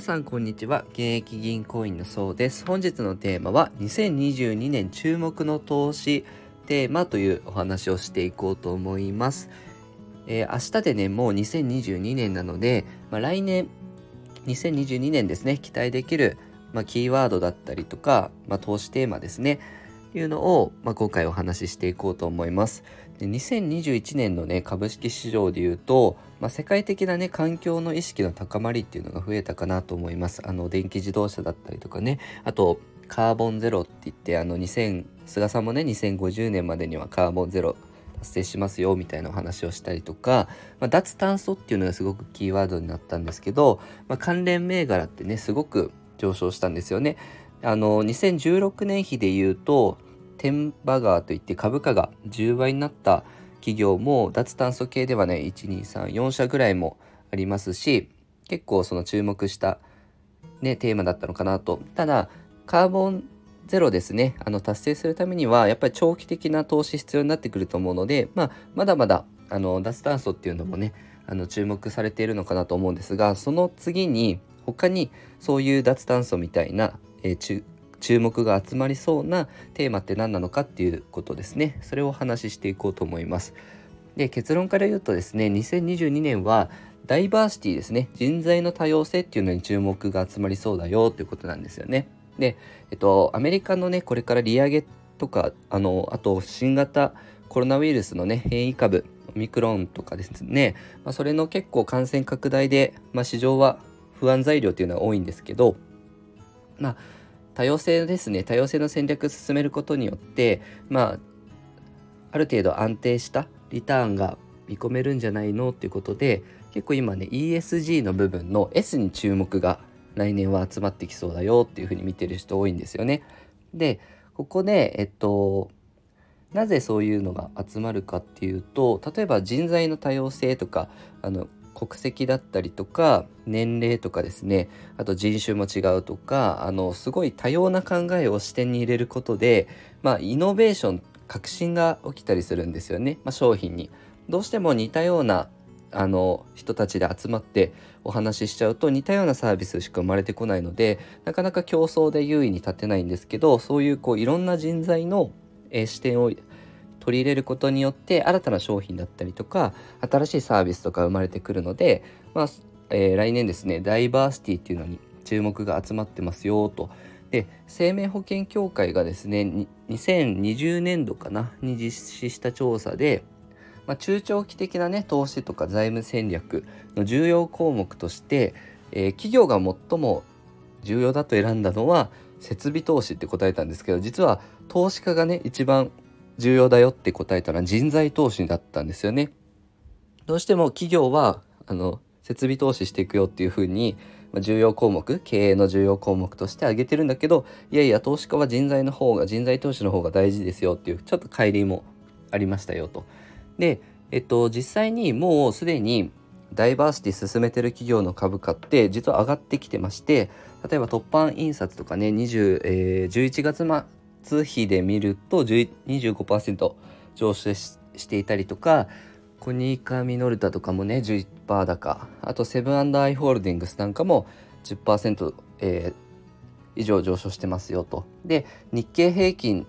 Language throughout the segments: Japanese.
皆さんこんにちは。現役銀行員のそうです。本日のテーマは2022年注目の投資テーマというお話をしていこうと思います、えー、明日でねもう2022年なので、まあ、来年2022年ですね期待できる、まあ、キーワードだったりとか、まあ、投資テーマですね。いうのを、まあ、今回お話ししていこうと思います。で2021年のね株式市場でいうと、まあ、世界的なね環境の意識の高まりっていうのが増えたかなと思います。あの電気自動車だったりとかねあとカーボンゼロって言ってあの2000菅さんもね2050年までにはカーボンゼロ達成しますよみたいなお話をしたりとか、まあ、脱炭素っていうのがすごくキーワードになったんですけど、まあ、関連銘柄ってねすごく上昇したんですよね。あの2016年比で言うとテンバガーといって株価が10倍になった企業も脱炭素系ではね1234社ぐらいもありますし結構その注目したねテーマだったのかなと。ただカーボンゼロですね。あの達成するためにはやっぱり長期的な投資必要になってくると思うので、まあ、まだまだあの脱炭素っていうのもねあの注目されているのかなと思うんですがその次に他にそういう脱炭素みたいな、えー、注目が集まりそうなテーマって何なのかっていうことですね。それをお話ししていこうと思います。で結論から言うとですね2022年はダイバーシティですね。人材の多様性っていうのに注目が集まりそうだよということなんですよね。でえっとアメリカのねこれから利上げとかあのあと新型コロナウイルスのね変異株オミクロンとかですね、まあ、それの結構感染拡大で、まあ、市場は不安材料っていうのは多いんですけどまあ多様性ですね多様性の戦略を進めることによってまあある程度安定したリターンが見込めるんじゃないのっていうことで結構今ね ESG の部分の S に注目が来年は集まってきそうだよっていうふうに見てる人多いんですよね。でここでえっとなぜそういうのが集まるかっていうと例えば人材の多様性とかあの国籍だったりとか年齢とかですねあと人種も違うとかあのすごい多様な考えを視点に入れることで、まあ、イノベーション革新が起きたりするんですよね、まあ、商品に。どうしても似たようなあの人たちで集まってお話ししちゃうと似たようなサービスしか生まれてこないのでなかなか競争で優位に立てないんですけどそういうこういろんな人材の、えー、視点を取り入れることによって新たな商品だったりとか新しいサービスとか生まれてくるので、まあえー、来年ですねダイバーシティっていうのに注目が集まってますよと。で生命保険協会がですね2020年度かなに実施した調査で、まあ、中長期的なね投資とか財務戦略の重要項目として、えー、企業が最も重要だと選んだのは設備投資って答えたんですけど実は投資家がね一番重要だよって答えたのは人材投資だったんですよね。どうしても企業はあの設備投資していくよっていうふうに重要項目経営の重要項目として挙げてるんだけどいやいや投資家は人材の方が人材投資の方が大事ですよっていうちょっと乖離もありましたよと。で、えっと、実際にもうすでにダイバーシティ進めてる企業の株価って実は上がってきてまして例えば突版印刷とかね20、えー、11月月比で見ると25%上昇していたりとかコニーカミノルタとかもね11%高あとセブンアイ・ホールディングスなんかも10%、えー、以上上昇してますよと。で日経平均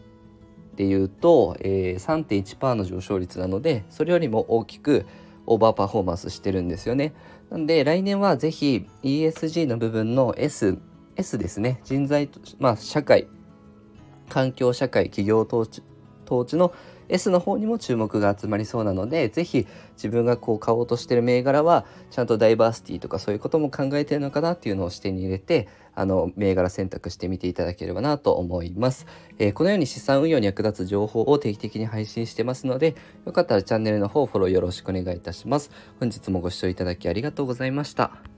でいうと、えー、3.1%の上昇率なのでそれよりも大きくオーバーパフォーマンスしてるんですよね。なんで来年はぜひ ESG の部分の S S ですね人材まあ社会環境社会企業統治統治の S の方にも注目が集まりそうなので是非自分がこう買おうとしてる銘柄はちゃんとダイバーシティとかそういうことも考えてるのかなっていうのを視点に入れてあの銘柄選択してみていただければなと思います、えー、このように資産運用に役立つ情報を定期的に配信してますのでよかったらチャンネルの方フォローよろしくお願いいたします。本日もご視聴いただきありがとうございました。